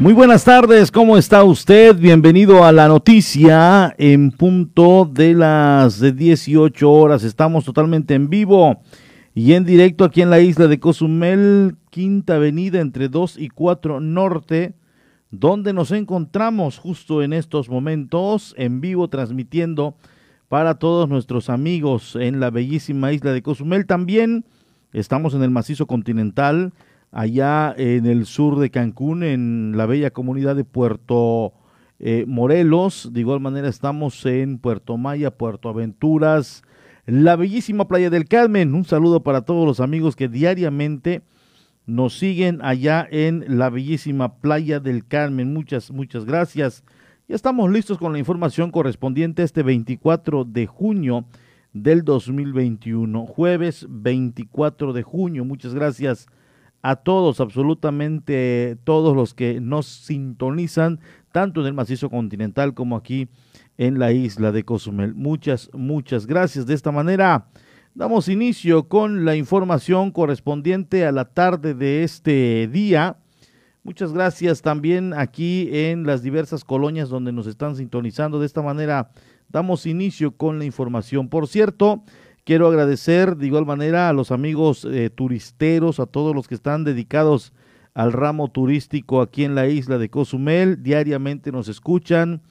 Muy buenas tardes, ¿cómo está usted? Bienvenido a la noticia en punto de las 18 horas. Estamos totalmente en vivo y en directo aquí en la isla de Cozumel, Quinta Avenida entre 2 y 4 Norte, donde nos encontramos justo en estos momentos en vivo transmitiendo para todos nuestros amigos en la bellísima isla de Cozumel. También estamos en el macizo continental allá en el sur de Cancún, en la bella comunidad de Puerto eh, Morelos. De igual manera estamos en Puerto Maya, Puerto Aventuras, la bellísima playa del Carmen. Un saludo para todos los amigos que diariamente nos siguen allá en la bellísima playa del Carmen. Muchas, muchas gracias. Ya estamos listos con la información correspondiente este 24 de junio del 2021, jueves 24 de junio. Muchas gracias a todos, absolutamente todos los que nos sintonizan, tanto en el macizo continental como aquí en la isla de Cozumel. Muchas, muchas gracias. De esta manera damos inicio con la información correspondiente a la tarde de este día. Muchas gracias también aquí en las diversas colonias donde nos están sintonizando. De esta manera damos inicio con la información. Por cierto, Quiero agradecer de igual manera a los amigos eh, turisteros, a todos los que están dedicados al ramo turístico aquí en la isla de Cozumel. Diariamente nos escuchan,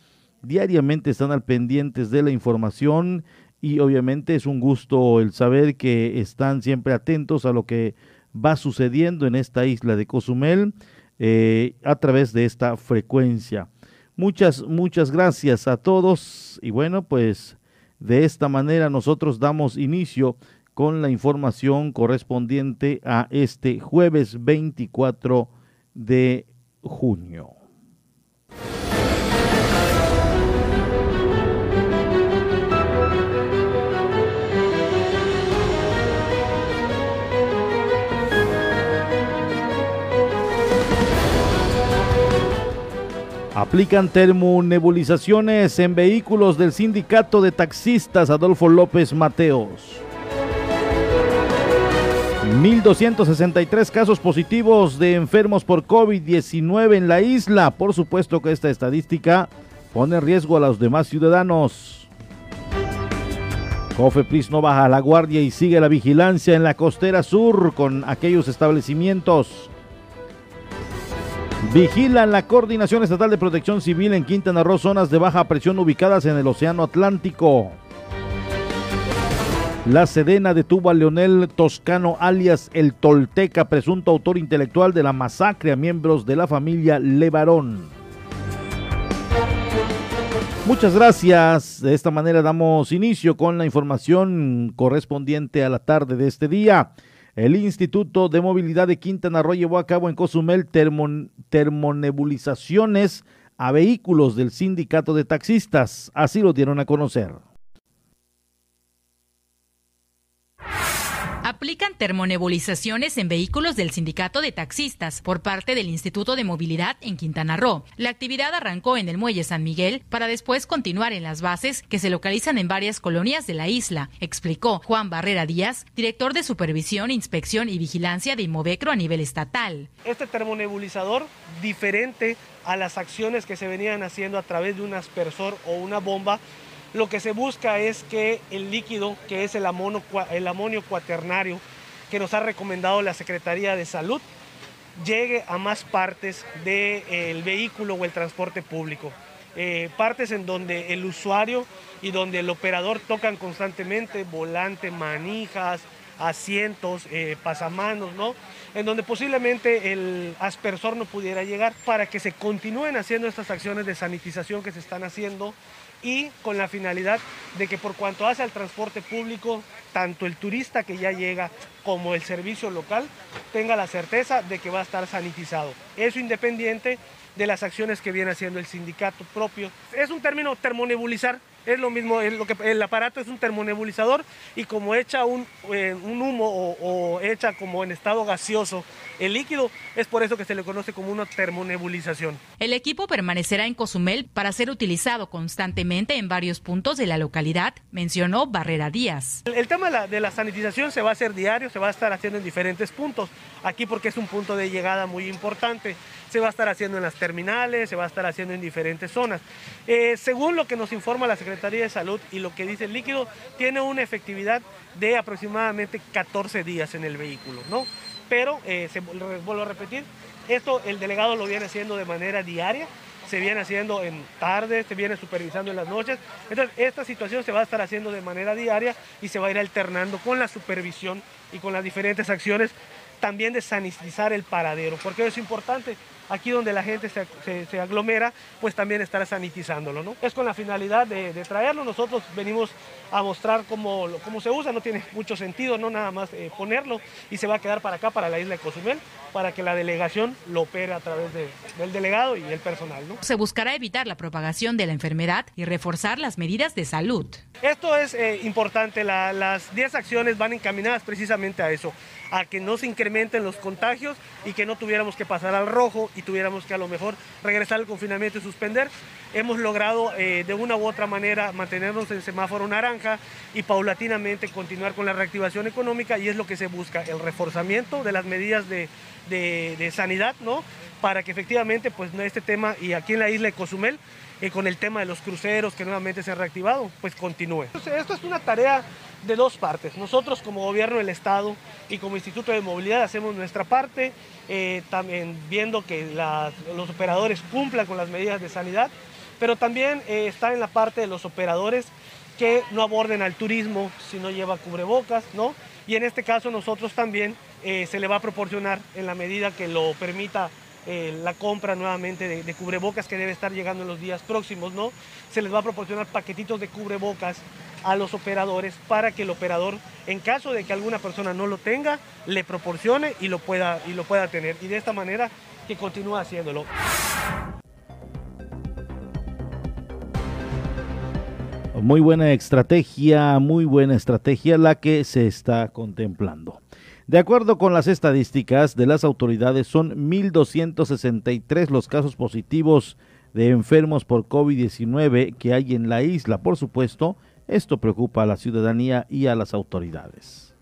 diariamente están al pendientes de la información y obviamente es un gusto el saber que están siempre atentos a lo que va sucediendo en esta isla de Cozumel eh, a través de esta frecuencia. Muchas, muchas gracias a todos y bueno, pues de esta manera nosotros damos inicio con la información correspondiente a este jueves 24 de junio. Aplican termonebulizaciones en vehículos del sindicato de taxistas Adolfo López Mateos. 1.263 casos positivos de enfermos por COVID-19 en la isla. Por supuesto que esta estadística pone en riesgo a los demás ciudadanos. Cofepris no baja la guardia y sigue la vigilancia en la costera sur con aquellos establecimientos Vigilan la Coordinación Estatal de Protección Civil en Quintana Roo zonas de baja presión ubicadas en el Océano Atlántico. La Sedena detuvo a Leonel Toscano alias El Tolteca, presunto autor intelectual de la masacre a miembros de la familia Levarón. Muchas gracias. De esta manera damos inicio con la información correspondiente a la tarde de este día. El Instituto de Movilidad de Quintana Roo llevó a cabo en Cozumel termonebulizaciones a vehículos del sindicato de taxistas. Así lo dieron a conocer. Aplican termonebulizaciones en vehículos del sindicato de taxistas por parte del Instituto de Movilidad en Quintana Roo. La actividad arrancó en el muelle San Miguel para después continuar en las bases que se localizan en varias colonias de la isla, explicó Juan Barrera Díaz, director de Supervisión, Inspección y Vigilancia de Inmovecro a nivel estatal. Este termonebulizador, diferente a las acciones que se venían haciendo a través de un aspersor o una bomba, lo que se busca es que el líquido, que es el amonio, cuaternario, que nos ha recomendado la Secretaría de Salud, llegue a más partes del vehículo o el transporte público. Eh, partes en donde el usuario y donde el operador tocan constantemente, volante, manijas, asientos, eh, pasamanos, ¿no? En donde posiblemente el aspersor no pudiera llegar para que se continúen haciendo estas acciones de sanitización que se están haciendo y con la finalidad de que por cuanto hace al transporte público, tanto el turista que ya llega como el servicio local tenga la certeza de que va a estar sanitizado. Eso independiente de las acciones que viene haciendo el sindicato propio. Es un término termonebulizar, es lo mismo, lo que, el aparato es un termonebulizador y como echa un, eh, un humo o, o, echa como en estado gaseoso el líquido, es por eso que se le conoce como una termonebulización. El equipo permanecerá en Cozumel para ser utilizado constantemente en varios puntos de la localidad, mencionó Barrera Díaz. El, el tema de la, de la sanitización se va a hacer diario, se va a estar haciendo en diferentes puntos, aquí porque es un punto de llegada muy importante, se va a estar haciendo en las terminales, se va a estar haciendo en diferentes zonas. Eh, según lo que nos informa la Secretaría de Salud y lo que dice el líquido, tiene una efectividad de aproximadamente 14 días en el vehículo, ¿no? Pero, eh, se, vuelvo a repetir, esto el delegado lo viene haciendo de manera diaria, se viene haciendo en tardes, se viene supervisando en las noches. Entonces, esta situación se va a estar haciendo de manera diaria y se va a ir alternando con la supervisión y con las diferentes acciones también de sanitizar el paradero, porque es importante aquí donde la gente se, se, se, aglomera, pues también estar sanitizándolo, ¿no? Es con la finalidad de, de traerlo, nosotros venimos a mostrar cómo, cómo, se usa, no tiene mucho sentido, no nada más eh, ponerlo y se va a quedar para acá, para la isla de Cozumel, para que la delegación lo opere a través de, del delegado y el personal, ¿no? Se buscará evitar la propagación de la enfermedad y reforzar las medidas de salud. Esto es eh, importante, la, las 10 acciones van encaminadas precisamente a eso, a que no se incrementen los contagios y que no tuviéramos que pasar al rojo y tuviéramos que a lo mejor regresar al confinamiento y suspender. Hemos logrado eh, de una u otra manera mantenernos en semáforo naranja y paulatinamente continuar con la reactivación económica y es lo que se busca, el reforzamiento de las medidas de, de, sanidad, ¿no? Para que efectivamente pues este tema y aquí en la isla de Cozumel eh, con el tema de los cruceros que nuevamente se han reactivado, pues continúe. Esto es una tarea de dos partes. Nosotros como gobierno del Estado y como Instituto de Movilidad hacemos nuestra parte, eh, también viendo que los operadores cumplan con las medidas de sanidad, pero también eh, está en la parte de los operadores que no aborden al turismo si no lleva cubrebocas, ¿no? Y en este caso nosotros también eh, se le va a proporcionar en la medida que lo permita eh, la compra nuevamente de, de, cubrebocas que debe estar llegando en los días próximos, ¿no? Se les va a proporcionar paquetitos de cubrebocas a los operadores para que el operador, en caso de que alguna persona no lo tenga, le proporcione y lo pueda, y lo pueda tener. Y de esta manera que continúe haciéndolo. Muy buena estrategia, muy buena estrategia la que se está contemplando. De acuerdo con las estadísticas de las autoridades, son 1.263 los casos positivos de enfermos por COVID-19 que hay en la isla. Por supuesto, esto preocupa a la ciudadanía y a las autoridades.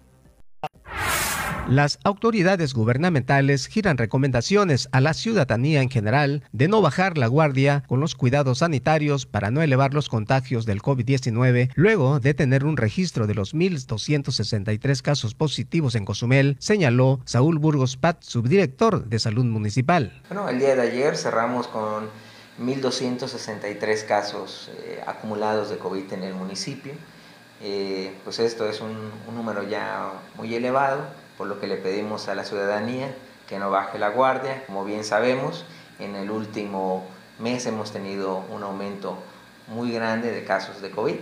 Las autoridades gubernamentales giran recomendaciones a la ciudadanía en general de no bajar la guardia con los cuidados sanitarios para no elevar los contagios del COVID-19 luego de tener un registro de los 1.263 casos positivos en Cozumel, señaló Saúl Burgos Pat, subdirector de Salud Municipal. Bueno, el día de ayer cerramos con 1.263 casos eh, acumulados de COVID en el municipio. Eh, pues esto es un, un número ya muy elevado por lo que le pedimos a la ciudadanía que no baje la guardia. Como bien sabemos, en el último mes hemos tenido un aumento muy grande de casos de COVID.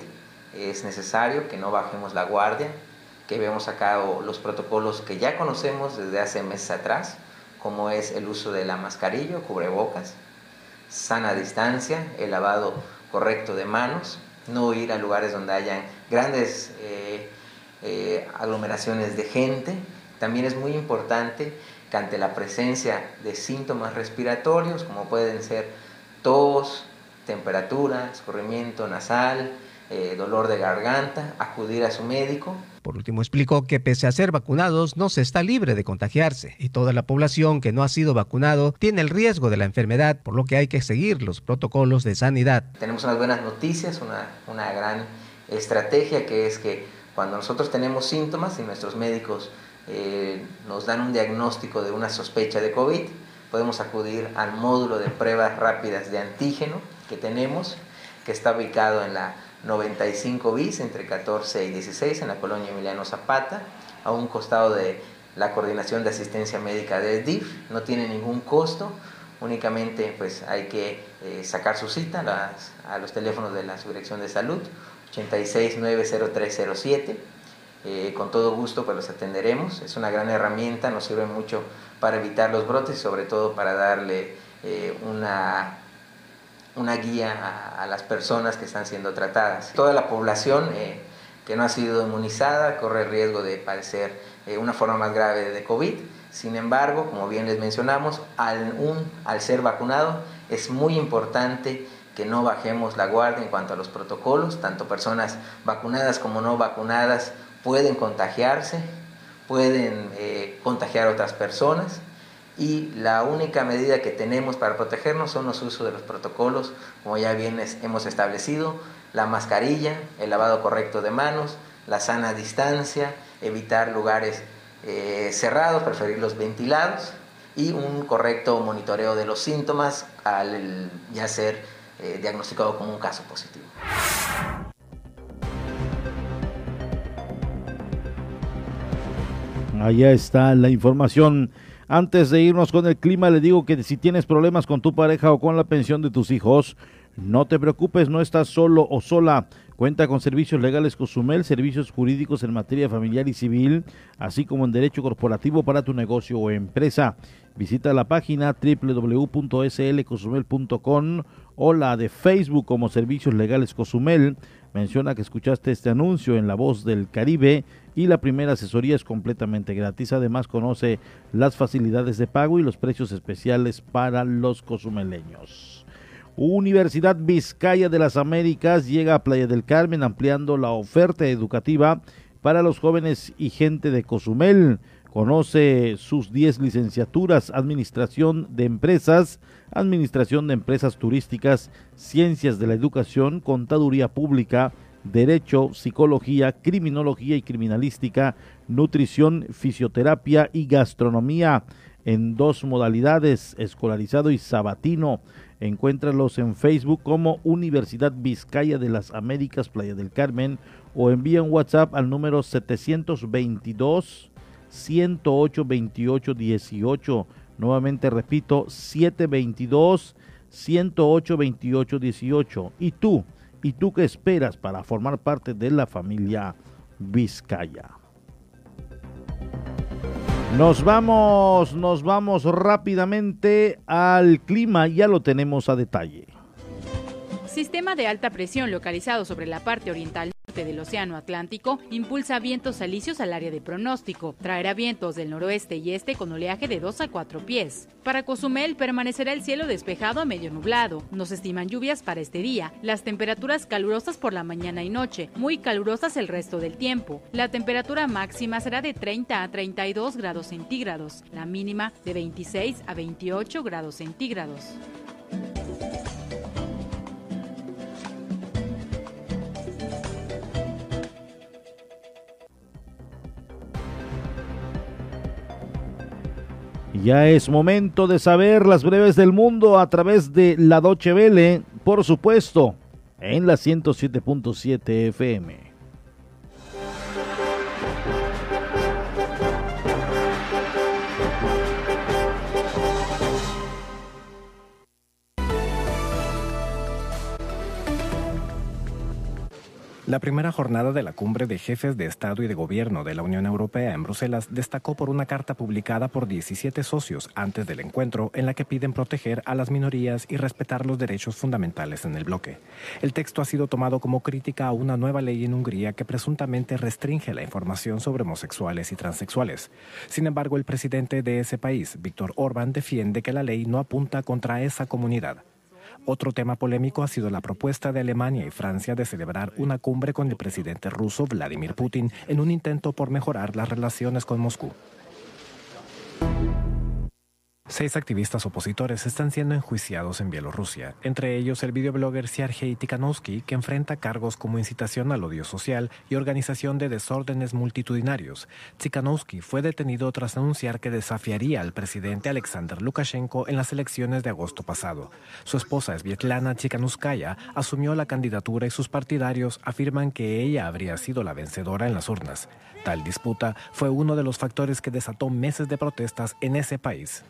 Es necesario que no bajemos la guardia, que veamos a cabo los protocolos que ya conocemos desde hace meses atrás, como es el uso de la mascarilla, cubrebocas, sana distancia, el lavado correcto de manos, no ir a lugares donde hayan grandes eh, eh, aglomeraciones de gente, también es muy importante que ante la presencia de síntomas respiratorios, como pueden ser tos, temperatura, escurrimiento nasal, eh, dolor de garganta, acudir a su médico. Por último, explicó que pese a ser vacunados, no se está libre de contagiarse y toda la población que no ha sido vacunado tiene el riesgo de la enfermedad, por lo que hay que seguir los protocolos de sanidad. Tenemos unas buenas noticias, una, una gran estrategia que es que cuando nosotros tenemos síntomas y nuestros médicos eh, nos dan un diagnóstico de una sospecha de COVID, podemos acudir al módulo de pruebas rápidas de antígeno que tenemos, que está ubicado en la 95 bis, entre 14 y 16, en la colonia Emiliano Zapata, a un costado de la Coordinación de Asistencia Médica del DIF, no tiene ningún costo, únicamente pues hay que eh, sacar su cita las, a los teléfonos de la Subdirección de Salud, 8690307 eh, con todo gusto pues los atenderemos. Es una gran herramienta, nos sirve mucho para evitar los brotes sobre todo para darle eh, una una guía a, las personas que están siendo tratadas. Toda la población eh, que no ha sido inmunizada corre riesgo de padecer eh, una forma más grave de COVID. Sin embargo, como bien les mencionamos, al, al ser vacunado es muy importante que no bajemos la guardia en cuanto a los protocolos. Tanto personas vacunadas como no vacunadas pueden contagiarse, pueden eh, contagiar a otras personas y la única medida que tenemos para protegernos son los usos de los protocolos, como ya bien hemos establecido, la mascarilla, el lavado correcto de manos, la sana distancia, evitar lugares eh, cerrados, preferir los ventilados y un correcto monitoreo de los síntomas al ya ser eh, diagnosticado como un caso positivo. Allá está la información antes de irnos con el clima, le digo que si tienes problemas con tu pareja o con la pensión de tus hijos, no te preocupes, no estás solo o sola. Cuenta con servicios legales Cozumel, servicios jurídicos en materia familiar y civil, así como en derecho corporativo para tu negocio o empresa. Visita la página www.slcosumel.com o la de Facebook como Servicios Legales Cozumel. Menciona que escuchaste este anuncio en La Voz del Caribe y la primera asesoría es completamente gratis. Además conoce las facilidades de pago y los precios especiales para los cozumeleños. Universidad Vizcaya de las Américas llega a Playa del Carmen ampliando la oferta educativa para los jóvenes y gente de Cozumel. Conoce sus 10 licenciaturas, Administración de Empresas, Administración de Empresas Turísticas, Ciencias de la Educación, Contaduría Pública, Derecho, Psicología, Criminología y Criminalística, Nutrición, Fisioterapia y Gastronomía en dos modalidades, escolarizado y sabatino. Encuéntralos en Facebook como Universidad Vizcaya de las Américas, Playa del Carmen, o envía un WhatsApp al número 722 108 28 18. Nuevamente repito, 722 108 28 18. Y tú, ¿Y tú qué esperas para formar parte de la familia Vizcaya? Nos vamos, nos vamos rápidamente al clima, ya lo tenemos a detalle. Sistema de alta presión localizado sobre la parte oriental del Océano Atlántico impulsa vientos alisios al área de pronóstico. Traerá vientos del noroeste y este con oleaje de 2 a 4 pies. Para Cozumel permanecerá el cielo despejado a medio nublado. No se estiman lluvias para este día. Las temperaturas calurosas por la mañana y noche, muy calurosas el resto del tiempo. La temperatura máxima será de 30 a 32 grados centígrados, la mínima de 26 a 28 grados centígrados. Ya es momento de saber las breves del mundo a través de la Doche Vele, por supuesto, en la 107.7 FM. La primera jornada de la cumbre de jefes de Estado y de Gobierno de la Unión Europea en Bruselas destacó por una carta publicada por 17 socios antes del encuentro en la que piden proteger a las minorías y respetar los derechos fundamentales en el bloque. El texto ha sido tomado como crítica a una nueva ley en Hungría que presuntamente restringe la información sobre homosexuales y transexuales. Sin embargo, el presidente de ese país, Víctor Orbán, defiende que la ley no apunta contra esa comunidad. Otro tema polémico ha sido la propuesta de Alemania y Francia de celebrar una cumbre con el presidente ruso Vladimir Putin en un intento por mejorar las relaciones con Moscú. Seis activistas opositores están siendo enjuiciados en Bielorrusia, entre ellos el videoblogger Sergei Tikhanovsky, que enfrenta cargos como incitación al odio social y organización de desórdenes multitudinarios. Tikhanovsky fue detenido tras anunciar que desafiaría al presidente Alexander Lukashenko en las elecciones de agosto pasado. Su esposa Svietlana Tikhanovskaya asumió la candidatura y sus partidarios afirman que ella habría sido la vencedora en las urnas. Tal disputa fue uno de los factores que desató meses de protestas en ese país.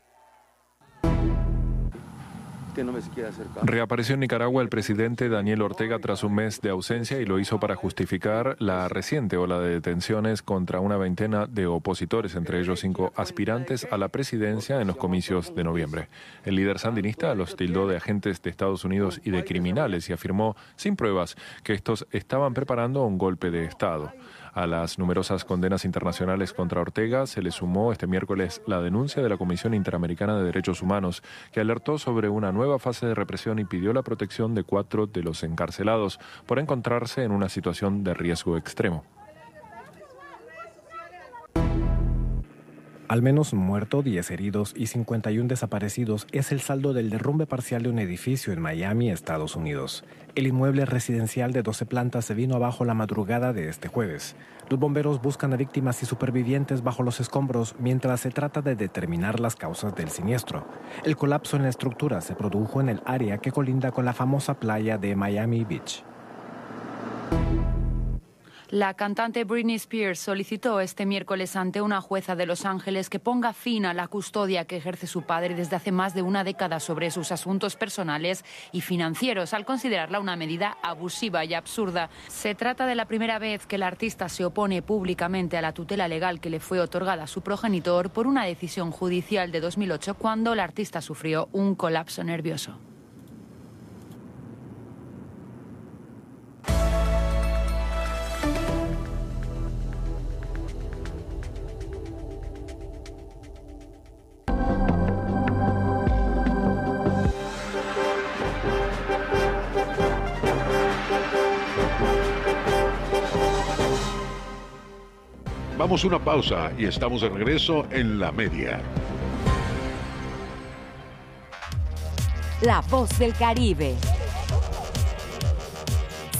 Reapareció en Nicaragua el presidente Daniel Ortega tras un mes de ausencia y lo hizo para justificar la reciente ola de detenciones contra una veintena de opositores, entre ellos cinco aspirantes a la presidencia en los comicios de noviembre. El líder sandinista los tildó de agentes de Estados Unidos y de criminales y afirmó, sin pruebas, que estos estaban preparando un golpe de Estado. A las numerosas condenas internacionales contra Ortega se le sumó este miércoles la denuncia de la Comisión Interamericana de Derechos Humanos, que alertó sobre una nueva fase de represión y pidió la protección de cuatro de los encarcelados por encontrarse en una situación de riesgo extremo. Al menos muerto, 10 heridos y 51 desaparecidos es el saldo del derrumbe parcial de un edificio en Miami, Estados Unidos. El inmueble residencial de 12 plantas se vino abajo la madrugada de este jueves. Los bomberos buscan a víctimas y supervivientes bajo los escombros mientras se trata de determinar las causas del siniestro. El colapso en la estructura se produjo en el área que colinda con la famosa playa de Miami Beach. La cantante Britney Spears solicitó este miércoles ante una jueza de Los Ángeles que ponga fin a la custodia que ejerce su padre desde hace más de una década sobre sus asuntos personales y financieros, al considerarla una medida abusiva y absurda. Se trata de la primera vez que el artista se opone públicamente a la tutela legal que le fue otorgada a su progenitor por una decisión judicial de 2008 cuando el artista sufrió un colapso nervioso. Vamos una pausa y estamos de regreso en la media. La voz del Caribe.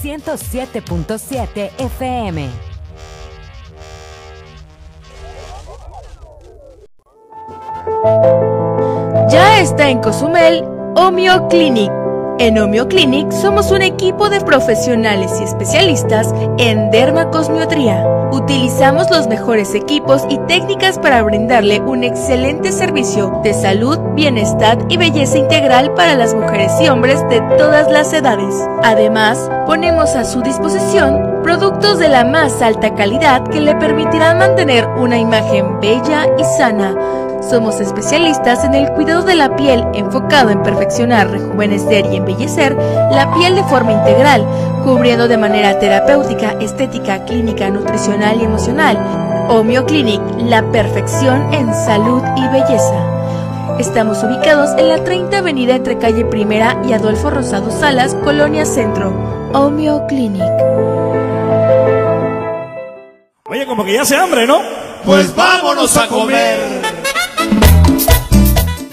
107.7 FM. Ya está en Cozumel Homeo Clinic en Homeo Clinic somos un equipo de profesionales y especialistas en dermacosmiotría. Utilizamos los mejores equipos y técnicas para brindarle un excelente servicio de salud, bienestar y belleza integral para las mujeres y hombres de todas las edades. Además, ponemos a su disposición productos de la más alta calidad que le permitirán mantener una imagen bella y sana somos especialistas en el cuidado de la piel enfocado en perfeccionar, rejuvenecer y embellecer la piel de forma integral, cubriendo de manera terapéutica, estética, clínica, nutricional y emocional. Homeo Clinic, la perfección en salud y belleza. Estamos ubicados en la 30 Avenida entre calle Primera y Adolfo Rosado Salas, Colonia Centro. Homeo Clinic. Oye, como que ya se hambre, ¿no? Pues vámonos a comer.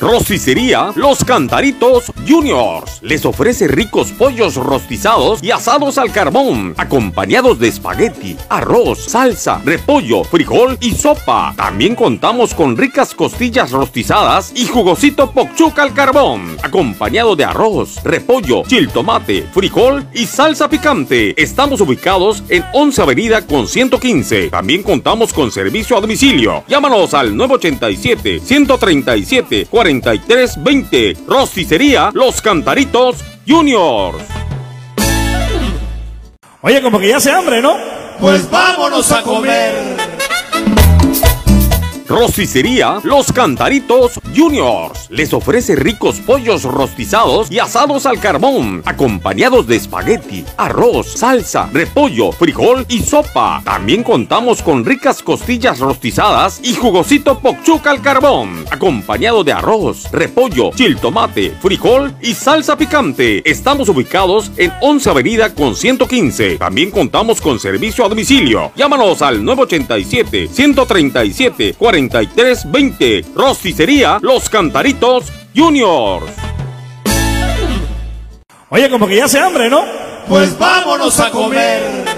Rosticería Los Cantaritos Juniors les ofrece ricos pollos rostizados y asados al carbón, acompañados de espagueti, arroz, salsa, repollo, frijol y sopa. También contamos con ricas costillas rostizadas y jugosito pokchuca al carbón, acompañado de arroz, repollo, chiltomate, frijol y salsa picante. Estamos ubicados en 11 Avenida con 115. También contamos con servicio a domicilio. Llámanos al 987 137 40 3320. Rosticería Los Cantaritos Juniors. Oye, como que ya se hambre, ¿no? Pues vámonos a comer. Rosticería Los Cantaritos Juniors les ofrece ricos pollos rostizados y asados al carbón, acompañados de espagueti, arroz, salsa, repollo, frijol y sopa. También contamos con ricas costillas rostizadas y jugosito pokchuca al carbón, acompañado de arroz, repollo, chiltomate, frijol y salsa picante. Estamos ubicados en 11 Avenida con 115. También contamos con servicio a domicilio. Llámanos al 987 137 40 3320. Rosticería Los Cantaritos Juniors. Oye, como que ya se hambre, ¿no? Pues vámonos a comer.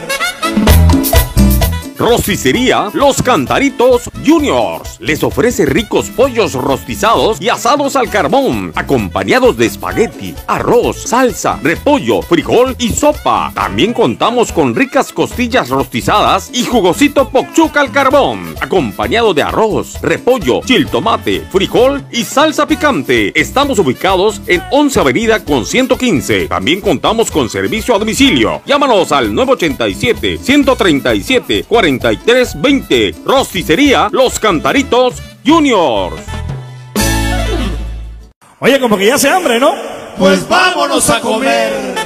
Rosticería Los Cantaritos Juniors les ofrece ricos pollos rostizados y asados al carbón, acompañados de espagueti, arroz, salsa, repollo, frijol y sopa. También contamos con ricas costillas rostizadas y jugosito pokchuk al carbón, acompañado de arroz, repollo, chil tomate, frijol y salsa picante. Estamos ubicados en 11 Avenida con 115. También contamos con servicio a domicilio. Llámanos al 987 137 4320. Rosticería Los Cantaritos Juniors. Oye, como que ya se hambre, ¿no? Pues vámonos a comer.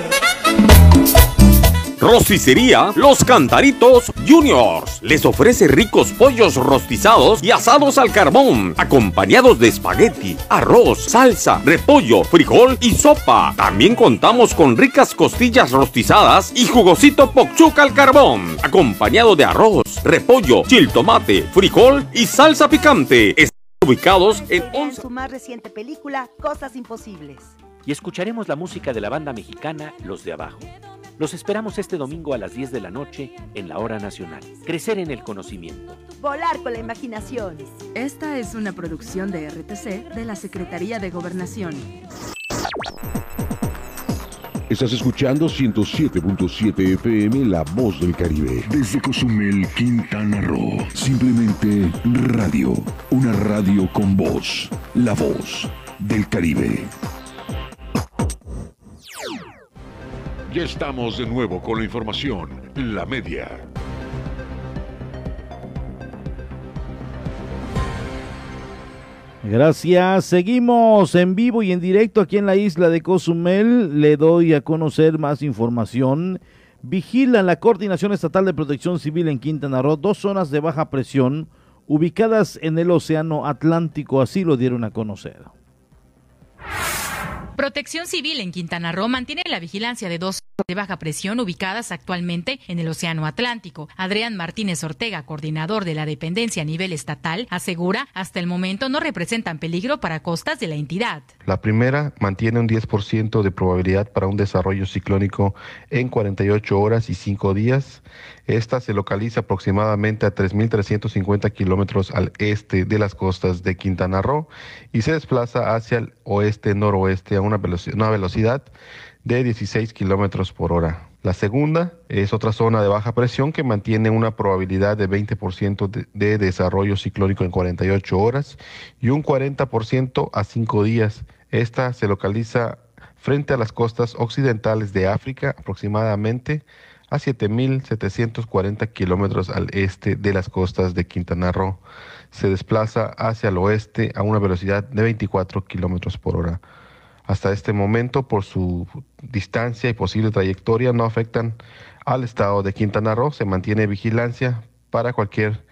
Rosticería Los Cantaritos Juniors les ofrece ricos pollos rostizados y asados al carbón, acompañados de espagueti, arroz, salsa, repollo, frijol y sopa. También contamos con ricas costillas rostizadas y jugosito pokchuk al carbón, acompañado de arroz, repollo, chil tomate, frijol y salsa picante. Están ubicados en 11 su más reciente película, Cosas Imposibles. y escucharemos la música de la banda mexicana Los de Abajo. Los esperamos este domingo a las 10 de la noche en la Hora Nacional. Crecer en el conocimiento. Volar con la imaginación. Esta es una producción de RTC de la Secretaría de Gobernación. Estás escuchando 107.7 FM La Voz del Caribe. Desde Cozumel, Quintana Roo. Simplemente radio. Una radio con voz. La Voz del Caribe. Ya estamos de nuevo con la información. La media. Gracias. Seguimos en vivo y en directo aquí en la isla de Cozumel. Le doy a conocer más información. Vigilan la Coordinación Estatal de Protección Civil en Quintana Roo dos zonas de baja presión ubicadas en el Océano Atlántico. Así lo dieron a conocer. Protección Civil en Quintana Roo mantiene la vigilancia de dos de baja presión ubicadas actualmente en el Océano Atlántico. Adrián Martínez Ortega, coordinador de la dependencia a nivel estatal, asegura hasta el momento no representan peligro para costas de la entidad. La primera mantiene un 10% de probabilidad para un desarrollo ciclónico en 48 horas y 5 días. Esta se localiza aproximadamente a 3.350 kilómetros al este de las costas de Quintana Roo y se desplaza hacia el oeste-noroeste a una velocidad, de 16 kilómetros por hora. La segunda es otra zona de baja presión que mantiene una probabilidad de 20% de, de desarrollo ciclónico en 48 horas y un 40% a 5 días. Esta se localiza frente a las costas occidentales de África, aproximadamente a 7.740 kilómetros al este de las costas de Quintana Roo. Se desplaza hacia el oeste a una velocidad de 24 kilómetros por hora. Hasta este momento, por su distancia y posible trayectoria, no afectan al estado de Quintana Roo. Se mantiene vigilancia para cualquier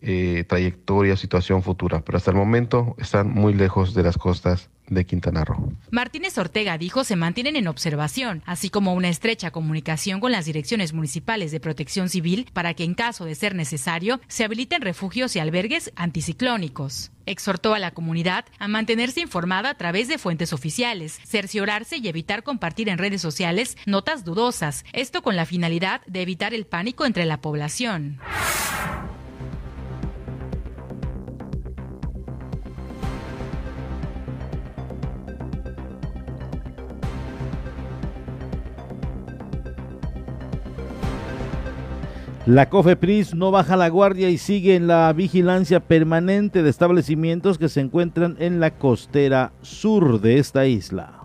eh, trayectoria o situación futura, pero hasta el momento están muy lejos de las costas de Quintana Roo. Martínez Ortega dijo se mantienen en observación, así como una estrecha comunicación con las direcciones municipales de protección civil para que en caso de ser necesario se habiliten refugios y albergues anticiclónicos. Exhortó a la comunidad a mantenerse informada a través de fuentes oficiales, cerciorarse y evitar compartir en redes sociales notas dudosas, esto con la finalidad de evitar el pánico entre la población. La COFEPRIS no baja la guardia y sigue en la vigilancia permanente de establecimientos que se encuentran en la costera sur de esta isla.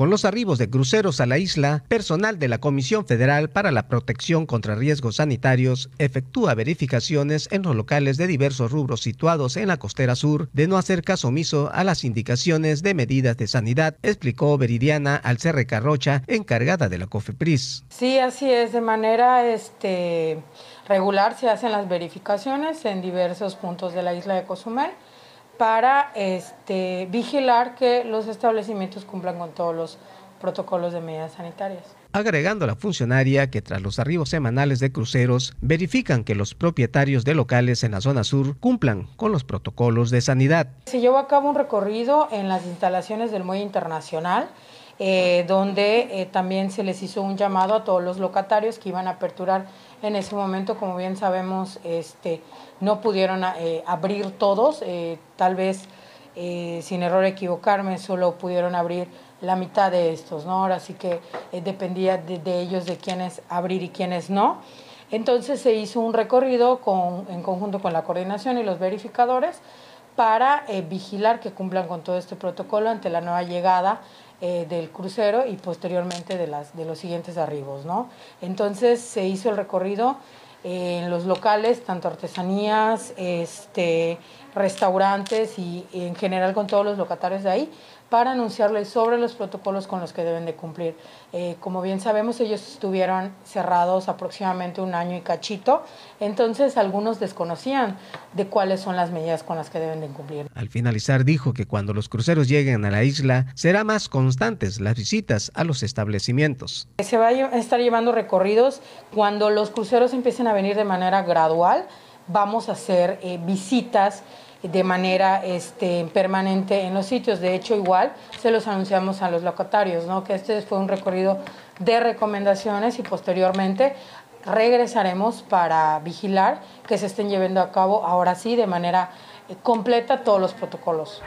Con los arribos de cruceros a la isla, personal de la Comisión Federal para la Protección contra Riesgos Sanitarios efectúa verificaciones en los locales de diversos rubros situados en la costera sur de no hacer caso omiso a las indicaciones de medidas de sanidad, explicó Veridiana Alcerre Carrocha, encargada de la COFEPRIS. Sí, así es, de manera este, regular se hacen las verificaciones en diversos puntos de la isla de Cozumel para este, vigilar que los establecimientos cumplan con todos los protocolos de medidas sanitarias. Agregando a la funcionaria que tras los arribos semanales de cruceros verifican que los propietarios de locales en la zona sur cumplan con los protocolos de sanidad. Se llevó a cabo un recorrido en las instalaciones del Muelle Internacional, eh, donde eh, también se les hizo un llamado a todos los locatarios que iban a aperturar En ese momento, como bien sabemos, este, no pudieron eh, abrir todos, eh, tal vez eh, sin error equivocarme, solo pudieron abrir la mitad de estos, ¿no? Ahora sí que dependía de, ellos de quiénes abrir y quiénes no. Entonces se hizo un recorrido con, en conjunto con la coordinación y los verificadores para vigilar que cumplan con todo este protocolo ante la nueva llegada del crucero y posteriormente de, las, de los siguientes arribos. ¿no? Entonces se hizo el recorrido en los locales, tanto artesanías, este, restaurantes y en general con todos los locatarios de ahí, para anunciarles sobre los protocolos con los que deben de cumplir. Eh, como bien sabemos, ellos estuvieron cerrados aproximadamente un año y cachito, entonces algunos desconocían de cuáles son las medidas con las que deben de cumplir. Al finalizar dijo que cuando los cruceros lleguen a la isla será más constantes las visitas a los establecimientos. Se va a estar llevando recorridos cuando los cruceros empiecen a venir de manera gradual, vamos a hacer eh, visitas de manera este, permanente en los sitios. De hecho, igual se los anunciamos a los locatarios, ¿no? que este fue un recorrido de recomendaciones y posteriormente regresaremos para vigilar que se estén llevando a cabo ahora sí de manera eh, completa todos los protocolos.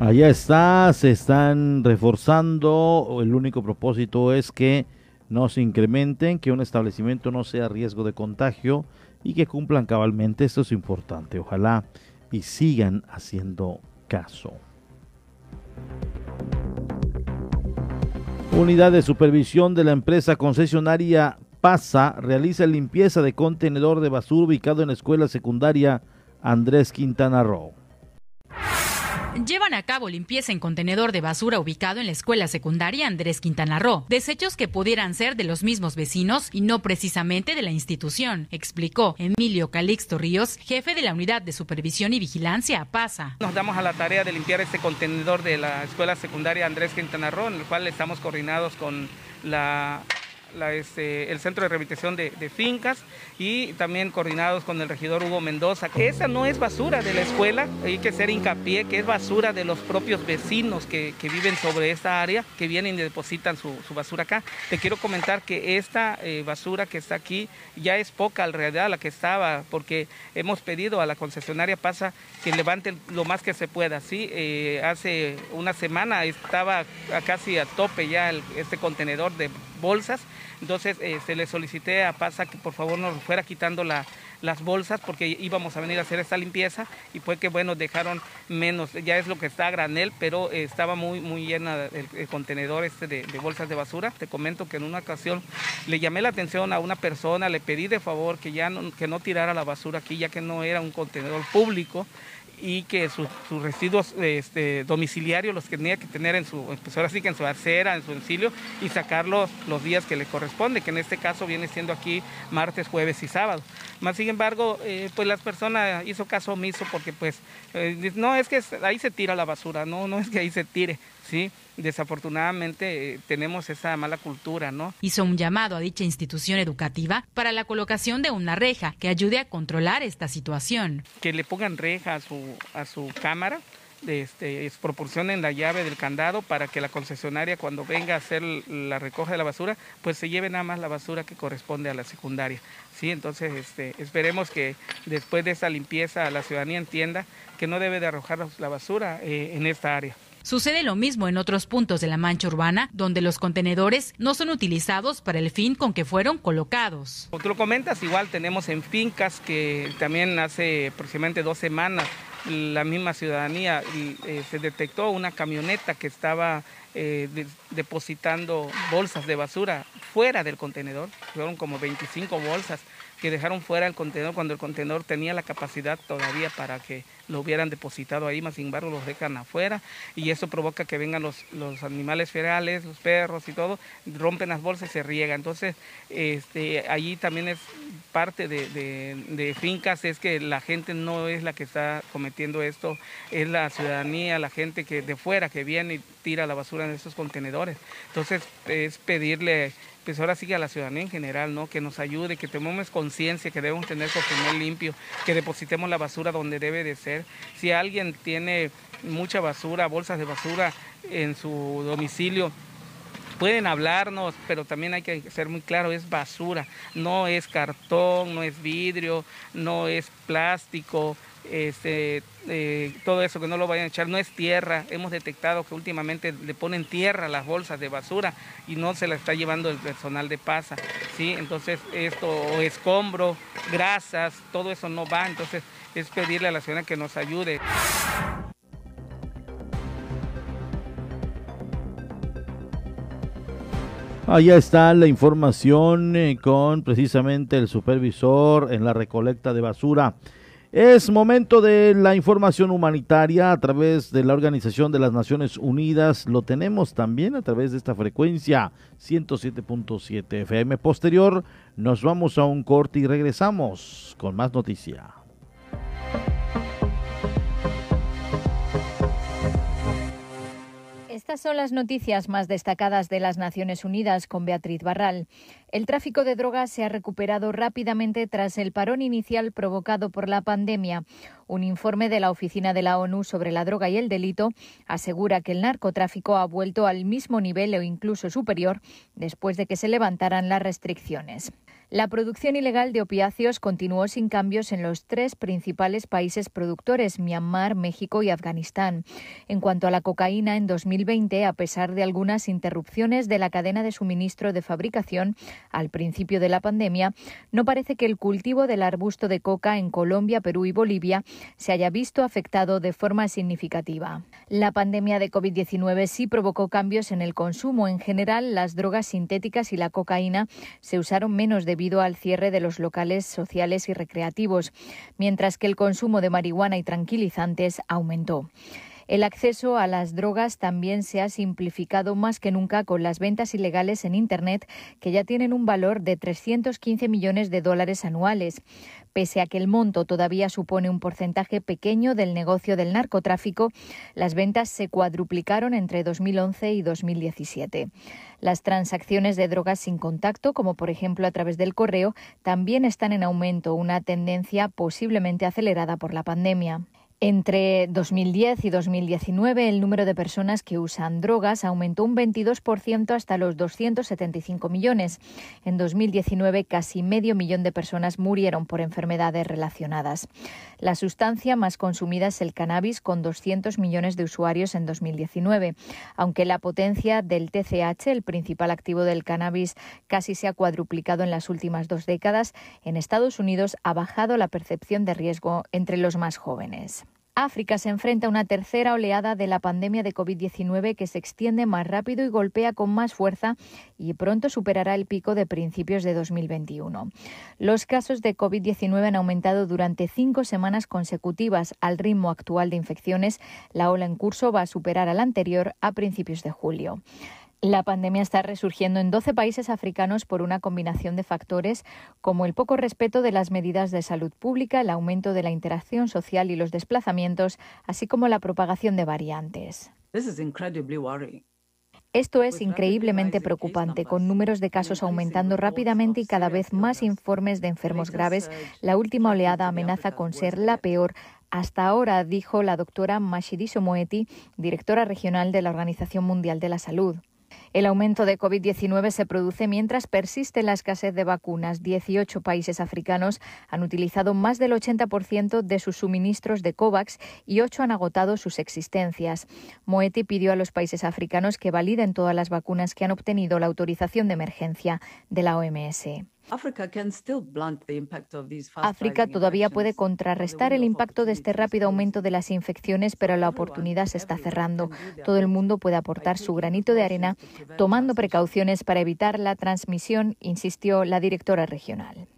Allá está, se están reforzando. El único propósito es que no se incrementen, que un establecimiento no sea riesgo de contagio y que cumplan cabalmente. Esto es importante. Ojalá y sigan haciendo caso. Unidad de supervisión de la empresa concesionaria PASA realiza limpieza de contenedor de basura ubicado en la escuela secundaria Andrés Quintana Roo llevan a cabo limpieza en contenedor de basura ubicado en la escuela secundaria Andrés Quintana Roo. Desechos que pudieran ser de los mismos vecinos y no precisamente de la institución, explicó Emilio Calixto Ríos, jefe de la unidad de supervisión y vigilancia PASA. Nos damos a la tarea de limpiar este contenedor de la escuela secundaria Andrés Quintana Roo, en el cual estamos coordinados con la este, el Centro de Rehabilitación de, Fincas y también coordinados con el regidor Hugo Mendoza. Esa no es basura de la escuela, hay que hacer hincapié que es basura de los propios vecinos que, viven sobre esta área, que vienen y depositan su, basura acá. Te quiero comentar que esta eh, basura que está aquí ya es poca al realidad la que estaba, porque hemos pedido a la concesionaria PASA que levante lo más que se pueda. ¿sí? Eh, hace una semana estaba casi a tope ya este contenedor de bolsas entonces se le solicité a PASA que por favor nos fuera quitando las bolsas porque íbamos a venir a hacer esta limpieza y fue que bueno dejaron menos, ya es lo que está a granel, pero estaba muy muy llena el, contenedor este de, bolsas de basura. Te comento que en una ocasión le llamé la atención a una persona, le pedí de favor que ya que no tirara la basura aquí ya que no era un contenedor público y que sus, residuos este, domiciliarios los tenía que tener en su, pues ahora sí que en su acera, en su domicilio y sacarlos los días que le corresponde, que en este caso viene siendo aquí martes, jueves y sábado. Más sin embargo, eh, pues las personas hizo caso omiso porque pues eh, no es que ahí se tira la basura, no, no es que ahí se tire, ¿sí? Desafortunadamente eh, tenemos esa mala cultura, ¿no? Hizo un llamado a dicha institución educativa para la colocación de una reja que ayude a controlar esta situación. Que le pongan reja a su, a su cámara, este, proporcionen la llave del candado para que la concesionaria cuando venga a hacer la recoge de la basura, pues se lleve nada más la basura que corresponde a la secundaria. ¿sí? Entonces este, esperemos que después de esa limpieza la ciudadanía entienda que no debe de arrojar la basura eh, en esta área. Sucede lo mismo en otros puntos de la mancha urbana, donde los contenedores no son utilizados para el fin con que fueron colocados. Como tú lo comentas, igual tenemos en fincas que también hace aproximadamente dos semanas la misma ciudadanía eh, se detectó una camioneta que estaba eh, depositando bolsas de basura fuera del contenedor, fueron como 25 bolsas que dejaron fuera el contenedor cuando el contenedor tenía la capacidad todavía para que lo hubieran depositado ahí, más sin embargo los dejan afuera y eso provoca que vengan los, los animales ferales, los perros y todo, rompen las bolsas y se riega. Entonces, este, allí también es parte de, de, fincas, es que la gente no es la que está cometiendo esto, es la ciudadanía, la gente que de fuera que viene y tira la basura en esos contenedores. Entonces, es pedirle pues ahora sigue a la ciudadanía en general, ¿no? Que nos ayude, que tomemos conciencia que debemos tener Cozumel limpio, que depositemos la basura donde debe de ser. Si alguien tiene mucha basura, bolsas de basura, en su domicilio pueden hablarnos, pero también hay que ser muy claro, es basura, no es cartón, no es vidrio, no es plástico, este, eh, todo eso que no lo vayan a echar, no es tierra. Hemos detectado que últimamente le ponen tierra a las bolsas de basura y no se la está llevando el personal de pasa. ¿sí? Entonces, esto, o escombro, grasas, todo eso no va. Entonces, es pedirle a la ciudad que nos ayude. Allá está la información eh, con precisamente el supervisor en la recolecta de basura. Es momento de la información humanitaria a través de la Organización de las Naciones Unidas. Lo tenemos también a través de esta frecuencia 107.7 FM. Posterior, nos vamos a un corte y regresamos con más noticia. Estas son las noticias más destacadas de las Naciones Unidas con Beatriz Barral. El tráfico de drogas se ha recuperado rápidamente tras el parón inicial provocado por la pandemia. Un informe de la Oficina de la ONU sobre la droga y el delito asegura que el narcotráfico ha vuelto al mismo nivel o incluso superior después de que se levantaran las restricciones. La producción ilegal de opiáceos continuó sin cambios en los tres principales países productores, Myanmar, México y Afganistán. En cuanto a la cocaína, en 2020, a pesar de algunas interrupciones de la cadena de suministro de fabricación al principio de la pandemia, no parece que el cultivo del arbusto de coca en Colombia, Perú y Bolivia se haya visto afectado de forma significativa. La pandemia de COVID-19 sí provocó cambios en el consumo. En general, las drogas sintéticas y la cocaína se usaron menos de debido al cierre de los locales sociales y recreativos, mientras que el consumo de marihuana y tranquilizantes aumentó. El acceso a las drogas también se ha simplificado más que nunca con las ventas ilegales en Internet, que ya tienen un valor de 315 millones de dólares anuales. Pese a que el monto todavía supone un porcentaje pequeño del negocio del narcotráfico, las ventas se cuadruplicaron entre 2011 y 2017. Las transacciones de drogas sin contacto, como por ejemplo a través del correo, también están en aumento, una tendencia posiblemente acelerada por la pandemia. Entre 2010 y 2019, el número de personas que usan drogas aumentó un 22% hasta los 275 millones. En 2019, casi medio millón de personas murieron por enfermedades relacionadas. La sustancia más consumida es el cannabis, con 200 millones de usuarios en 2019. Aunque la potencia del TCH, el principal activo del cannabis, casi se ha cuadruplicado en las últimas dos décadas, en Estados Unidos ha bajado la percepción de riesgo entre los más jóvenes. África se enfrenta a una tercera oleada de la pandemia de COVID-19 que se extiende más rápido y golpea con más fuerza y pronto superará el pico de principios de 2021. Los casos de COVID-19 han aumentado durante cinco semanas consecutivas. Al ritmo actual de infecciones, la ola en curso va a superar al anterior a principios de julio. La pandemia está resurgiendo en 12 países africanos por una combinación de factores como el poco respeto de las medidas de salud pública, el aumento de la interacción social y los desplazamientos, así como la propagación de variantes. Esto es increíblemente preocupante, con números de casos aumentando rápidamente y cada vez más informes de enfermos graves. La última oleada amenaza con ser la peor hasta ahora, dijo la doctora Mashidiso Moeti, directora regional de la Organización Mundial de la Salud. El aumento de COVID-19 se produce mientras persiste la escasez de vacunas. 18 países africanos han utilizado más del 80% de sus suministros de COVAX y 8 han agotado sus existencias. Moeti pidió a los países africanos que validen todas las vacunas que han obtenido la autorización de emergencia de la OMS. África todavía puede contrarrestar el impacto de este rápido aumento de las infecciones, pero la oportunidad se está cerrando. Todo el mundo puede aportar su granito de arena tomando precauciones para evitar la transmisión, insistió la directora regional.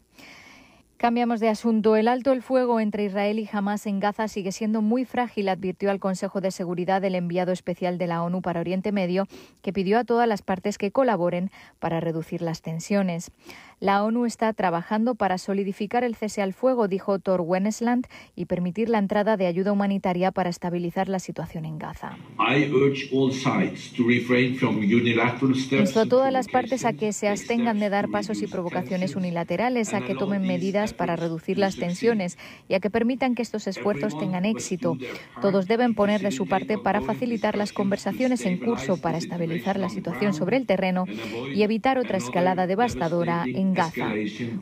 Cambiamos de asunto. El alto el fuego entre Israel y Hamas en Gaza sigue siendo muy frágil, advirtió al Consejo de Seguridad el enviado especial de la ONU para Oriente Medio, que pidió a todas las partes que colaboren para reducir las tensiones. La ONU está trabajando para solidificar el cese al fuego, dijo Thor Wennesland, y permitir la entrada de ayuda humanitaria para estabilizar la situación en Gaza. Insto a todas las partes a que se abstengan de dar pasos y provocaciones unilaterales, a que tomen medidas para reducir las tensiones y a que permitan que estos esfuerzos tengan éxito. Todos deben poner de su parte para facilitar las conversaciones en curso para estabilizar la situación sobre el terreno y evitar otra escalada devastadora en Gaza.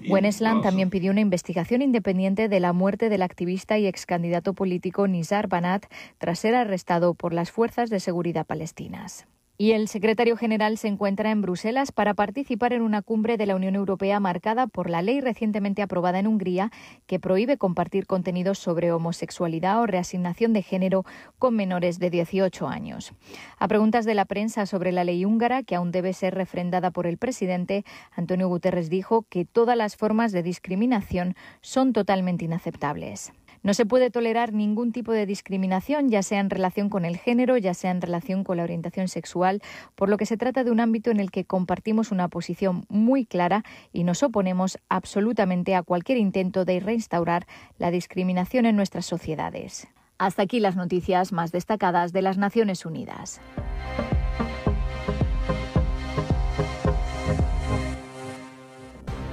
Wennesland también pidió una investigación independiente de la muerte del activista y ex candidato político Nizar Banat tras ser arrestado por las fuerzas de seguridad palestinas. Y el secretario general se encuentra en Bruselas para participar en una cumbre de la Unión Europea marcada por la ley recientemente aprobada en Hungría que prohíbe compartir contenidos sobre homosexualidad o reasignación de género con menores de 18 años. A preguntas de la prensa sobre la ley húngara, que aún debe ser refrendada por el presidente, Antonio Guterres dijo que todas las formas de discriminación son totalmente inaceptables. No se puede tolerar ningún tipo de discriminación, ya sea en relación con el género, ya sea en relación con la orientación sexual, por lo que se trata de un ámbito en el que compartimos una posición muy clara y nos oponemos absolutamente a cualquier intento de reinstaurar la discriminación en nuestras sociedades. Hasta aquí las noticias más destacadas de las Naciones Unidas.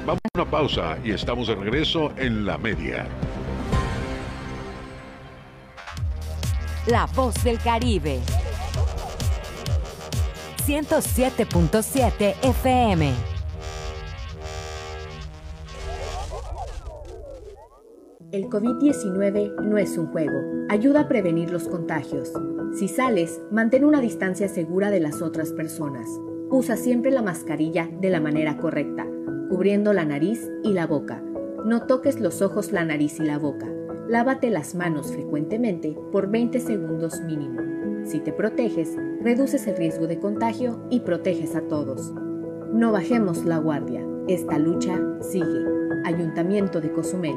Vamos a una pausa y estamos de regreso en la media. La voz del Caribe. 107.7 FM. El COVID-19 no es un juego. Ayuda a prevenir los contagios. Si sales, mantén una distancia segura de las otras personas. Usa siempre la mascarilla de la manera correcta, cubriendo la nariz y la boca. No toques los ojos, la nariz y la boca. Lávate las manos frecuentemente por 20 segundos mínimo. Si te proteges, reduces el riesgo de contagio y proteges a todos. No bajemos la guardia. Esta lucha sigue. Ayuntamiento de Cozumel.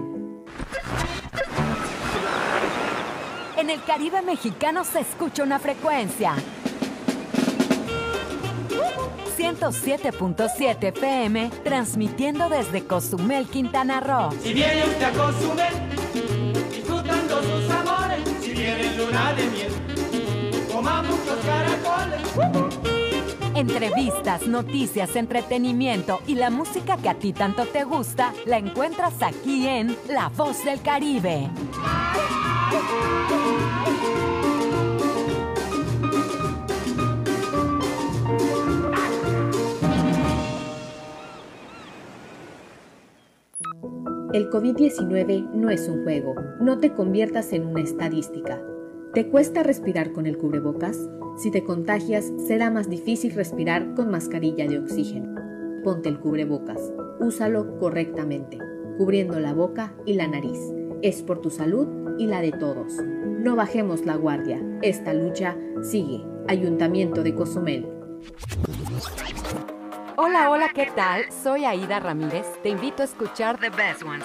En el Caribe mexicano se escucha una frecuencia. 107.7 FM, transmitiendo desde Cozumel, Quintana Roo. Si viene usted a Cozumel, luna de miel, coma muchos caracoles. Entrevistas, noticias, entretenimiento y la música que a ti tanto te gusta, la encuentras aquí en La Voz del Caribe. El COVID-19 no es un juego. No te conviertas en una estadística. ¿Te cuesta respirar con el cubrebocas? Si te contagias, será más difícil respirar con mascarilla de oxígeno. Ponte el cubrebocas. Úsalo correctamente, cubriendo la boca y la nariz. Es por tu salud y la de todos. No bajemos la guardia. Esta lucha sigue. Ayuntamiento de Cozumel. Hola, hola, ¿qué tal? Soy Aida Ramírez. Te invito a escuchar The Best Ones.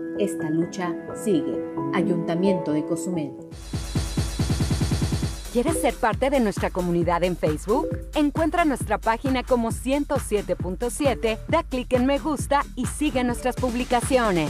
Esta lucha sigue. Ayuntamiento de Cozumel. ¿Quieres ser parte de nuestra comunidad en Facebook? Encuentra nuestra página como 107.7, da clic en me gusta y sigue nuestras publicaciones.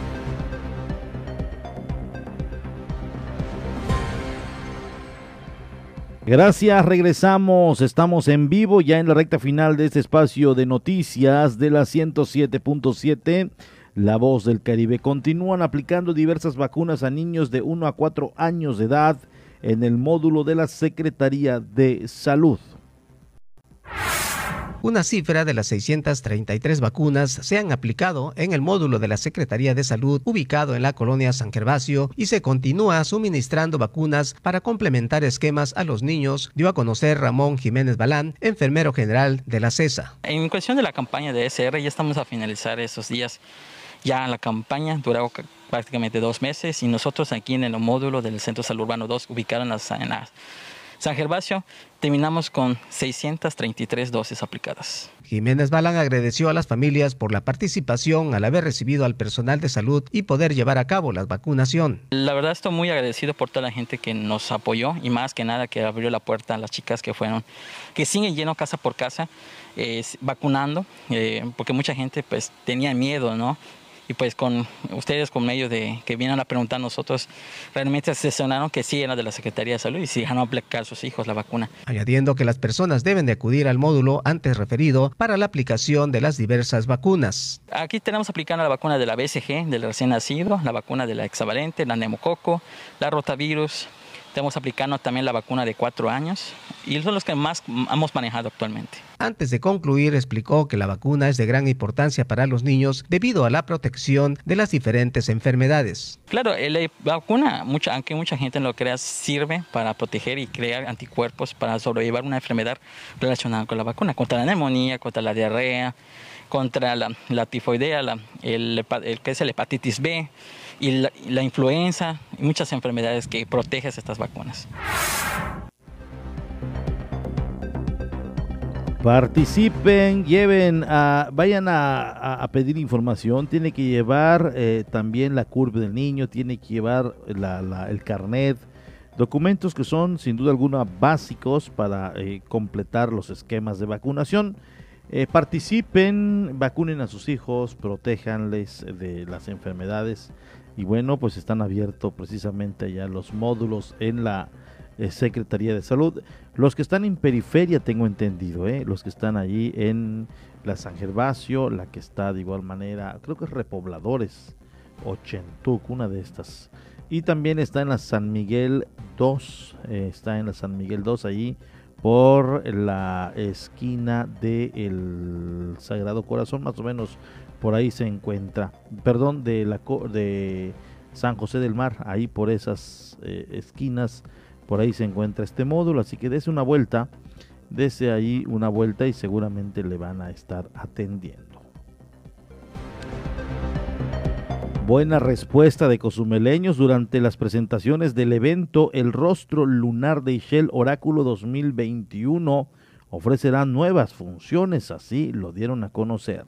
Gracias, regresamos, estamos en vivo ya en la recta final de este espacio de noticias de la 107.7, La Voz del Caribe. Continúan aplicando diversas vacunas a niños de 1 a 4 años de edad en el módulo de la Secretaría de Salud. Una cifra de las 633 vacunas se han aplicado en el módulo de la Secretaría de Salud ubicado en la colonia San Gervasio y se continúa suministrando vacunas para complementar esquemas a los niños, dio a conocer Ramón Jiménez Balán, enfermero general de la CESA. En cuestión de la campaña de SR, ya estamos a finalizar esos días. Ya la campaña duró prácticamente dos meses y nosotros aquí en el módulo del Centro Salud Urbano 2, ubicado en las, en las San Gervasio, terminamos con 633 dosis aplicadas. Jiménez Balán agradeció a las familias por la participación al haber recibido al personal de salud y poder llevar a cabo la vacunación. La verdad estoy muy agradecido por toda la gente que nos apoyó y más que nada que abrió la puerta a las chicas que fueron, que siguen lleno casa por casa, eh, vacunando, eh, porque mucha gente pues tenía miedo, ¿no? Y pues con ustedes con medio de que vienen a preguntar a nosotros, realmente asesoraron que sí era de la Secretaría de Salud y sí dejaron aplicar a sus hijos la vacuna. Añadiendo que las personas deben de acudir al módulo antes referido para la aplicación de las diversas vacunas. Aquí tenemos aplicando la vacuna de la BCG, del recién nacido, la vacuna de la hexavalente, la neumococo, la rotavirus, Estamos aplicando también la vacuna de cuatro años y son los que más hemos manejado actualmente. Antes de concluir, explicó que la vacuna es de gran importancia para los niños debido a la protección de las diferentes enfermedades. Claro, la vacuna, mucha, aunque mucha gente no lo crea, sirve para proteger y crear anticuerpos para sobrellevar una enfermedad relacionada con la vacuna, contra la neumonía, contra la diarrea, contra la, tifoidea, la, el, el, que es el hepatitis B y la, influenza y muchas enfermedades que proteges estas vacunas. Participen, lleven, a, vayan a, pedir información. Tiene que llevar eh, también la curva del niño, tiene que llevar el carnet, documentos que son sin duda alguna básicos para eh, completar los esquemas de vacunación. Eh, participen, vacunen a sus hijos, protéjanles de las enfermedades y bueno, pues están abiertos precisamente ya los módulos en la eh, Secretaría de Salud. Los que están en periferia, tengo entendido, ¿eh? los que están allí en la San Gervasio, la que está de igual manera, creo que es Repobladores, Ochentuc, una de estas. Y también está en la San Miguel 2, eh, está en la San Miguel 2 allí por la esquina del Sagrado Corazón, más o menos por ahí se encuentra, perdón, de, la, de San José del Mar, ahí por esas eh, esquinas, por ahí se encuentra este módulo, así que dese una vuelta, dese ahí una vuelta y seguramente le van a estar atendiendo. Buena respuesta de cozumeleños durante las presentaciones del evento El Rostro Lunar de Ishel Oráculo 2021 ofrecerán nuevas funciones, así lo dieron a conocer.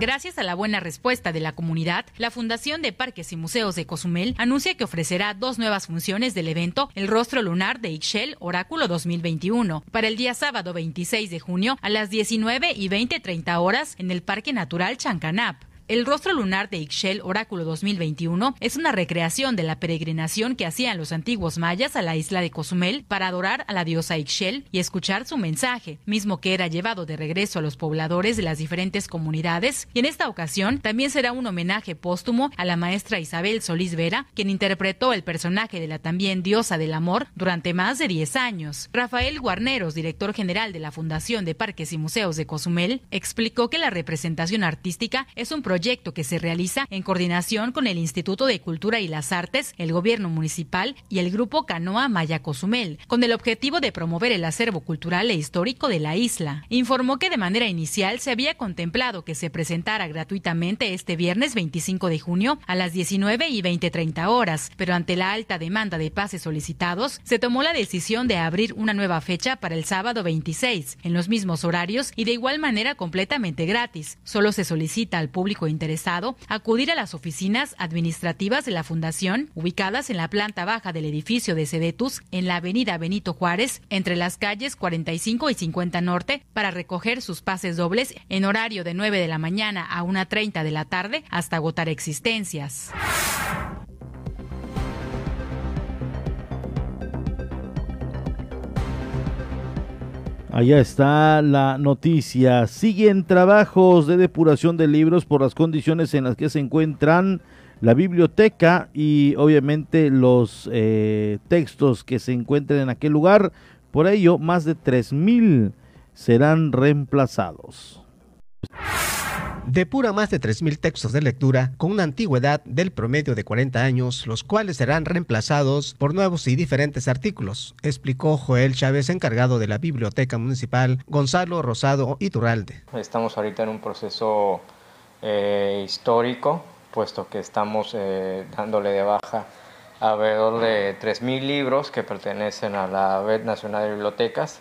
Gracias a la buena respuesta de la comunidad, la Fundación de Parques y Museos de Cozumel anuncia que ofrecerá dos nuevas funciones del evento El Rostro Lunar de Ixchel Oráculo 2021 para el día sábado 26 de junio a las 19 y 20.30 horas en el Parque Natural Chancanap. El rostro lunar de Ixchel Oráculo 2021 es una recreación de la peregrinación que hacían los antiguos mayas a la isla de Cozumel para adorar a la diosa Ixchel y escuchar su mensaje, mismo que era llevado de regreso a los pobladores de las diferentes comunidades. Y en esta ocasión también será un homenaje póstumo a la maestra Isabel Solís Vera, quien interpretó el personaje de la también diosa del amor durante más de 10 años. Rafael Guarneros, director general de la Fundación de Parques y Museos de Cozumel, explicó que la representación artística es un proyecto proyecto que se realiza en coordinación con el Instituto de Cultura y las Artes, el Gobierno Municipal y el Grupo Canoa Maya Cozumel, con el objetivo de promover el acervo cultural e histórico de la isla. Informó que de manera inicial se había contemplado que se presentara gratuitamente este viernes 25 de junio a las 19 y 20.30 horas, pero ante la alta demanda de pases solicitados, se tomó la decisión de abrir una nueva fecha para el sábado 26, en los mismos horarios y de igual manera completamente gratis. Solo se solicita al público interesado acudir a las oficinas administrativas de la Fundación, ubicadas en la planta baja del edificio de Sedetus, en la avenida Benito Juárez, entre las calles 45 y 50 Norte, para recoger sus pases dobles en horario de 9 de la mañana a 1.30 de la tarde hasta agotar existencias. Allá está la noticia. Siguen trabajos de depuración de libros por las condiciones en las que se encuentran la biblioteca y obviamente los eh, textos que se encuentren en aquel lugar. Por ello, más de 3.000 serán reemplazados depura más de 3.000 textos de lectura con una antigüedad del promedio de 40 años, los cuales serán reemplazados por nuevos y diferentes artículos, explicó Joel Chávez, encargado de la Biblioteca Municipal, Gonzalo Rosado Iturralde. Estamos ahorita en un proceso eh, histórico, puesto que estamos eh, dándole de baja alrededor de 3.000 libros que pertenecen a la Red Nacional de Bibliotecas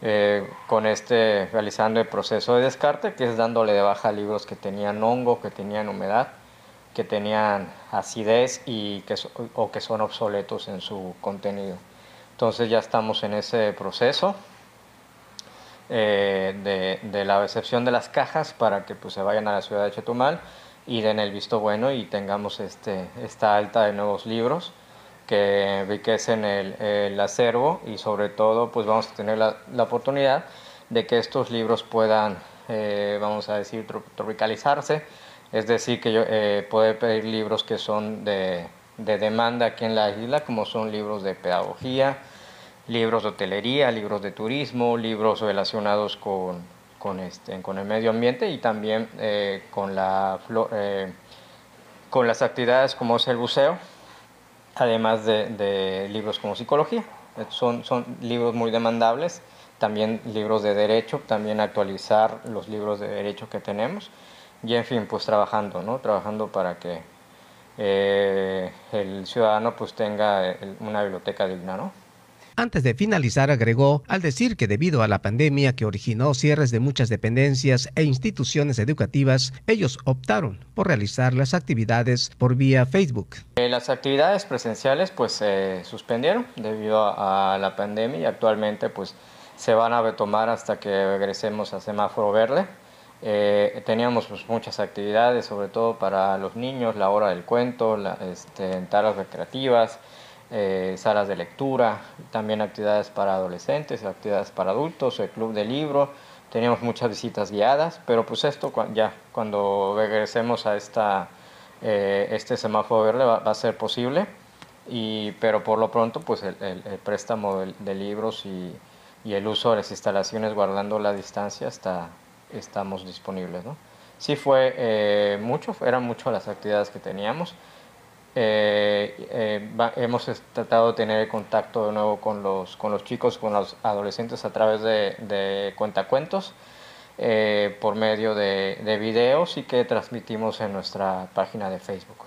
eh, con este realizando el proceso de descarte, que es dándole de baja libros que tenían hongo, que tenían humedad, que tenían acidez y que, o que son obsoletos en su contenido. Entonces ya estamos en ese proceso eh, de, la recepción de las cajas para que pues, se vayan a la ciudad de Chetumal y den el visto bueno y tengamos este, esta alta de nuevos libros que enriquecen el, el, acervo y sobre todo pues vamos a tener la, la oportunidad de que estos libros puedan, eh, vamos a decir, tropicalizarse, es decir, que yo eh, pedir libros que son de, de, demanda aquí en la isla, como son libros de pedagogía, libros de hotelería, libros de turismo, libros relacionados con, con, este, con el medio ambiente y también eh, con, la, eh, con las actividades como es el buceo además de, libros como psicología. Son, son libros muy demandables, también libros de derecho, también actualizar los libros de derecho que tenemos y en fin, pues trabajando, ¿no? Trabajando para que eh, el ciudadano pues tenga una biblioteca digna, ¿no? Antes de finalizar, agregó, al decir que debido a la pandemia que originó cierres de muchas dependencias e instituciones educativas, ellos optaron por realizar las actividades por vía Facebook. Eh, las actividades presenciales pues se suspendieron debido a, la pandemia y actualmente pues se van a retomar hasta que regresemos a semáforo verde. Eh, teníamos pues, muchas actividades, sobre todo para los niños, la hora del cuento, la, este, recreativas, eh, salas de lectura, también actividades para adolescentes, actividades para adultos, el club de libro, teníamos muchas visitas guiadas, pero pues esto ya cuando regresemos a esta, eh, este semáforo verde va, a ser posible, y, pero por lo pronto pues el, préstamo de, libros y, y, el uso de las instalaciones guardando la distancia está, estamos disponibles. ¿no? Sí fue eh, mucho, eran muchas las actividades que teníamos, eh, eh, hemos tratado de tener contacto de nuevo con los, con los chicos, con los adolescentes a través de, de cuentacuentos, eh, por medio de, de videos y que transmitimos en nuestra página de Facebook.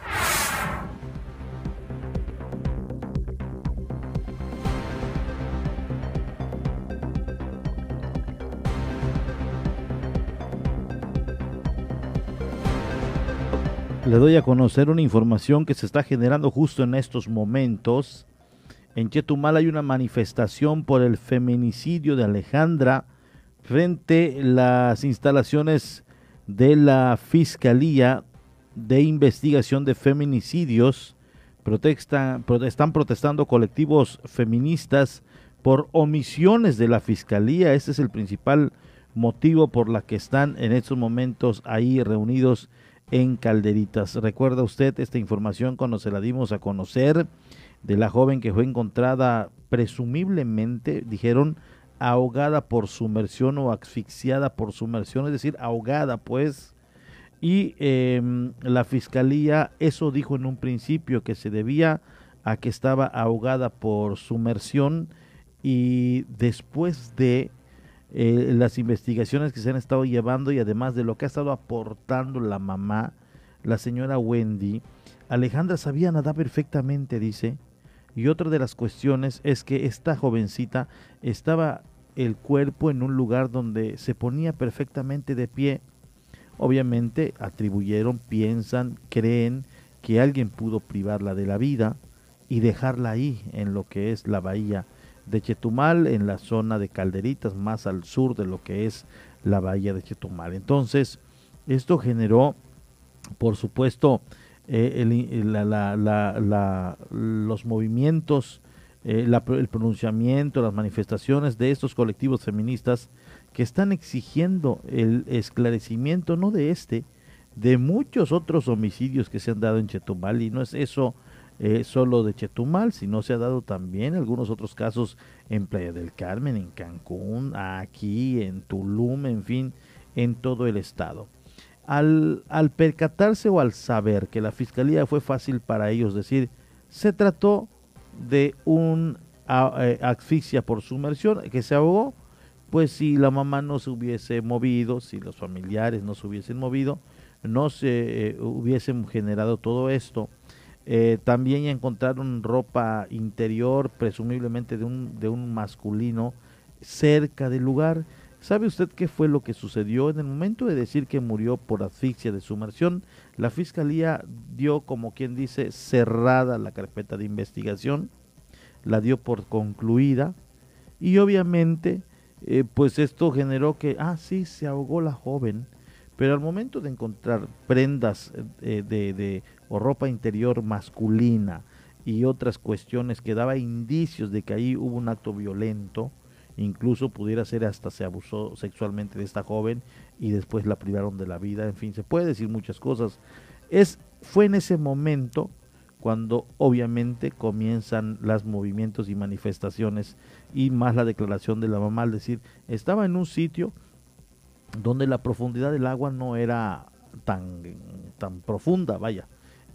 Le doy a conocer una información que se está generando justo en estos momentos. En Chetumal hay una manifestación por el feminicidio de Alejandra frente a las instalaciones de la Fiscalía de Investigación de Feminicidios. Están protestando colectivos feministas por omisiones de la Fiscalía. Este es el principal motivo por la que están en estos momentos ahí reunidos en Calderitas. ¿Recuerda usted esta información cuando se la dimos a conocer de la joven que fue encontrada presumiblemente, dijeron, ahogada por sumersión o asfixiada por sumersión, es decir, ahogada pues Y em, la fiscalía eso dijo en un principio que se debía a que estaba ahogada por sumersión y después de eh, las investigaciones que se han estado llevando y además de lo que ha estado aportando la mamá, la señora Wendy, Alejandra sabía nadar perfectamente, dice. Y otra de las cuestiones es que esta jovencita estaba el cuerpo en un lugar donde se ponía perfectamente de pie. Obviamente atribuyeron, piensan, creen que alguien pudo privarla de la vida y dejarla ahí en lo que es la bahía de Chetumal, en la zona de Calderitas, más al sur de lo que es la bahía de Chetumal. Entonces, esto generó, por supuesto, eh, los movimientos, eh, el pronunciamiento, las manifestaciones de estos colectivos feministas que están exigiendo el esclarecimiento, no de este, de muchos otros homicidios que se han dado en Chetumal, y no es eso eh, solo de Chetumal, sino se ha dado también algunos otros casos en Playa del Carmen, en Cancún, aquí, en Tulum, en fin, en todo el estado. Al, percatarse o al saber que la fiscalía fue fácil para ellos decir, se trató de un eh, asfixia por sumersión, que se ahogó, pues si la mamá no se hubiese movido, si los familiares no se hubiesen movido, no se eh, hubiesen generado todo esto eh, también encontraron ropa interior, presumiblemente de un, de un masculino, cerca del lugar. ¿Sabe usted qué fue lo que sucedió? En el momento de decir que murió por asfixia de sumersión, la fiscalía dio, como quien dice, cerrada la carpeta de investigación, la dio por concluida y obviamente, eh, pues esto generó que, ah, sí, se ahogó la joven, pero al momento de encontrar prendas eh, de, de o ropa interior masculina y otras cuestiones que daba indicios de que ahí hubo un acto violento, incluso pudiera ser hasta se abusó sexualmente de esta joven y después la privaron de la vida, en fin, se puede decir muchas cosas. Es fue en ese momento cuando obviamente comienzan los movimientos y manifestaciones y más la declaración de la mamá al decir, estaba en un sitio donde la profundidad del agua no era tan, tan profunda, vaya,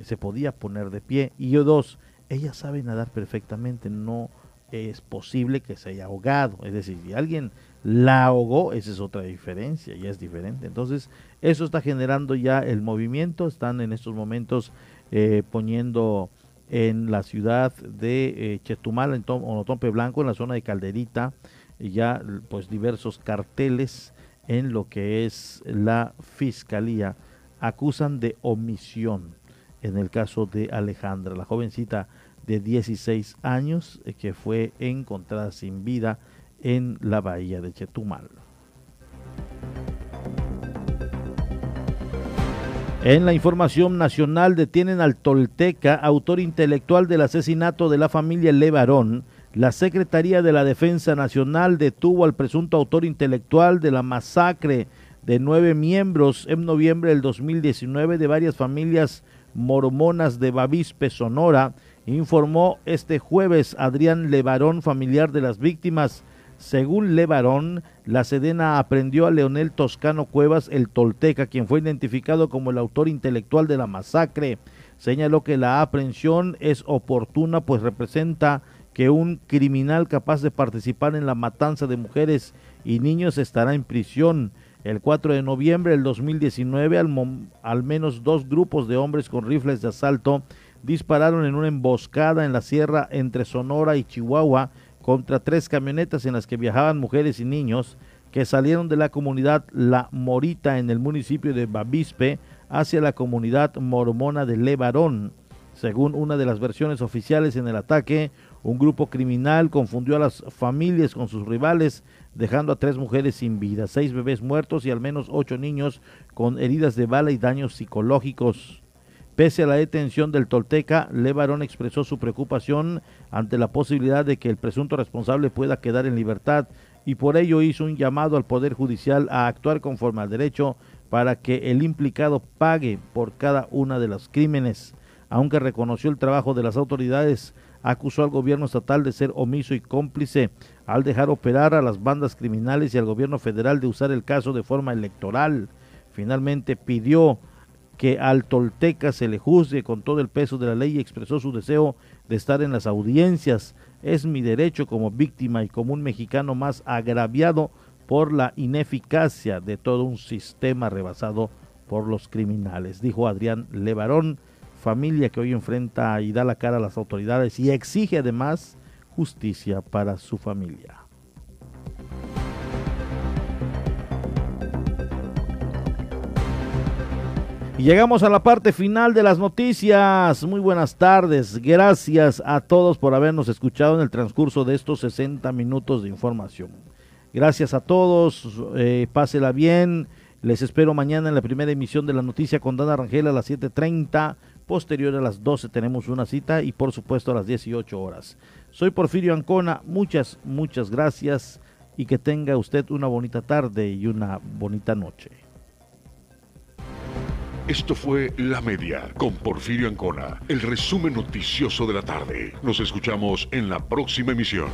se podía poner de pie. Y yo dos, ella sabe nadar perfectamente, no es posible que se haya ahogado. Es decir, si alguien la ahogó, esa es otra diferencia, ya es diferente. Entonces, eso está generando ya el movimiento, están en estos momentos eh, poniendo en la ciudad de eh, Chetumal, en Onotompe Blanco, en la zona de Calderita, ya pues diversos carteles en lo que es la fiscalía acusan de omisión en el caso de Alejandra, la jovencita de 16 años eh, que fue encontrada sin vida en la bahía de Chetumal. En la información nacional detienen al Tolteca, autor intelectual del asesinato de la familia Levarón. La Secretaría de la Defensa Nacional detuvo al presunto autor intelectual de la masacre de nueve miembros en noviembre del 2019 de varias familias mormonas de Bavispe, Sonora, informó este jueves Adrián Levarón, familiar de las víctimas. Según Levarón, la Sedena aprendió a Leonel Toscano Cuevas, el tolteca, quien fue identificado como el autor intelectual de la masacre. Señaló que la aprehensión es oportuna, pues representa que un criminal capaz de participar en la matanza de mujeres y niños estará en prisión. El 4 de noviembre del 2019, al, al, menos dos grupos de hombres con rifles de asalto dispararon en una emboscada en la sierra entre Sonora y Chihuahua contra tres camionetas en las que viajaban mujeres y niños que salieron de la comunidad La Morita en el municipio de Bavispe hacia la comunidad mormona de Levarón. Según una de las versiones oficiales en el ataque, un grupo criminal confundió a las familias con sus rivales dejando a tres mujeres sin vida, seis bebés muertos y al menos ocho niños con heridas de bala y daños psicológicos. Pese a la detención del Tolteca, Levarón expresó su preocupación ante la posibilidad de que el presunto responsable pueda quedar en libertad y por ello hizo un llamado al Poder Judicial a actuar conforme al derecho para que el implicado pague por cada una de los crímenes. Aunque reconoció el trabajo de las autoridades, acusó al gobierno estatal de ser omiso y cómplice al dejar operar a las bandas criminales y al gobierno federal de usar el caso de forma electoral. Finalmente pidió que al tolteca se le juzgue con todo el peso de la ley y expresó su deseo de estar en las audiencias. Es mi derecho como víctima y como un mexicano más agraviado por la ineficacia de todo un sistema rebasado por los criminales, dijo Adrián Levarón, familia que hoy enfrenta y da la cara a las autoridades y exige además justicia para su familia. Y llegamos a la parte final de las noticias. Muy buenas tardes. Gracias a todos por habernos escuchado en el transcurso de estos 60 minutos de información. Gracias a todos. Eh, pásela bien. Les espero mañana en la primera emisión de la noticia con Dana Rangel a las 7.30. Posterior a las 12 tenemos una cita y por supuesto a las 18 horas. Soy Porfirio Ancona. Muchas, muchas gracias y que tenga usted una bonita tarde y una bonita noche. Esto fue La Media con Porfirio Ancona, el resumen noticioso de la tarde. Nos escuchamos en la próxima emisión.